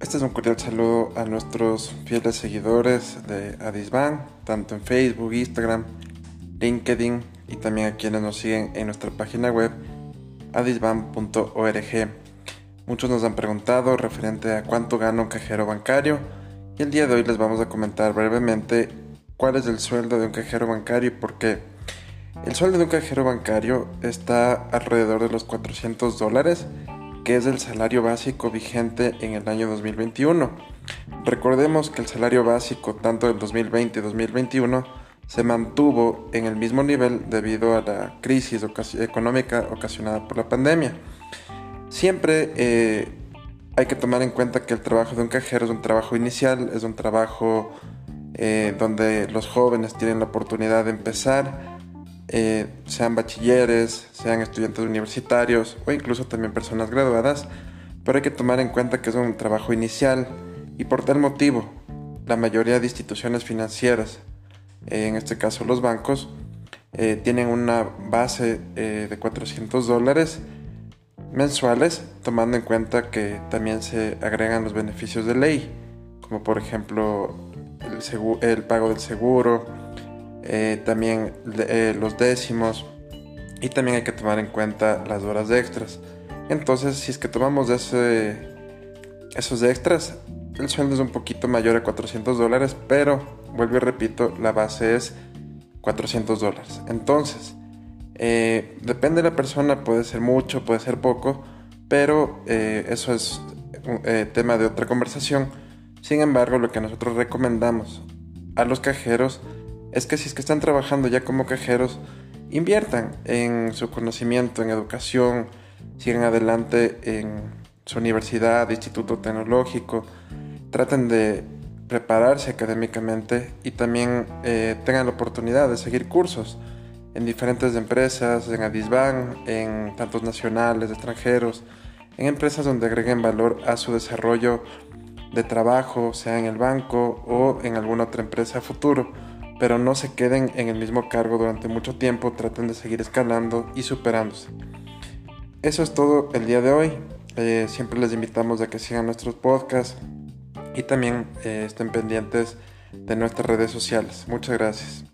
Este es un cordial saludo a nuestros fieles seguidores de Adisban, tanto en Facebook, Instagram, LinkedIn y también a quienes nos siguen en nuestra página web adisban.org. Muchos nos han preguntado referente a cuánto gana un cajero bancario y el día de hoy les vamos a comentar brevemente cuál es el sueldo de un cajero bancario y por qué. El sueldo de un cajero bancario está alrededor de los 400 dólares, que es el salario básico vigente en el año 2021. Recordemos que el salario básico tanto del 2020 y 2021 se mantuvo en el mismo nivel debido a la crisis económica ocasionada por la pandemia. Siempre eh, hay que tomar en cuenta que el trabajo de un cajero es un trabajo inicial, es un trabajo eh, donde los jóvenes tienen la oportunidad de empezar eh, sean bachilleres, sean estudiantes universitarios o incluso también personas graduadas, pero hay que tomar en cuenta que es un trabajo inicial y por tal motivo la mayoría de instituciones financieras, en este caso los bancos, eh, tienen una base eh, de 400 dólares mensuales, tomando en cuenta que también se agregan los beneficios de ley, como por ejemplo el, el pago del seguro, eh, también eh, los décimos y también hay que tomar en cuenta las horas extras. Entonces, si es que tomamos ese, esos extras, el sueldo es un poquito mayor a 400 dólares, pero vuelvo y repito, la base es 400 dólares. Entonces, eh, depende de la persona, puede ser mucho, puede ser poco, pero eso es un tema de otra conversación. Sin embargo, lo que nosotros recomendamos a los cajeros es que si es que están trabajando ya como cajeros, inviertan en su conocimiento, en educación, sigan adelante en su universidad, instituto tecnológico, traten de prepararse académicamente y también eh, tengan la oportunidad de seguir cursos en diferentes empresas, en Adisban, en tantos nacionales, extranjeros, en empresas donde agreguen valor a su desarrollo de trabajo, sea en el banco o en alguna otra empresa futuro pero no se queden en el mismo cargo durante mucho tiempo, traten de seguir escalando y superándose. Eso es todo el día de hoy. Eh, siempre les invitamos a que sigan nuestros podcasts y también eh, estén pendientes de nuestras redes sociales. Muchas gracias.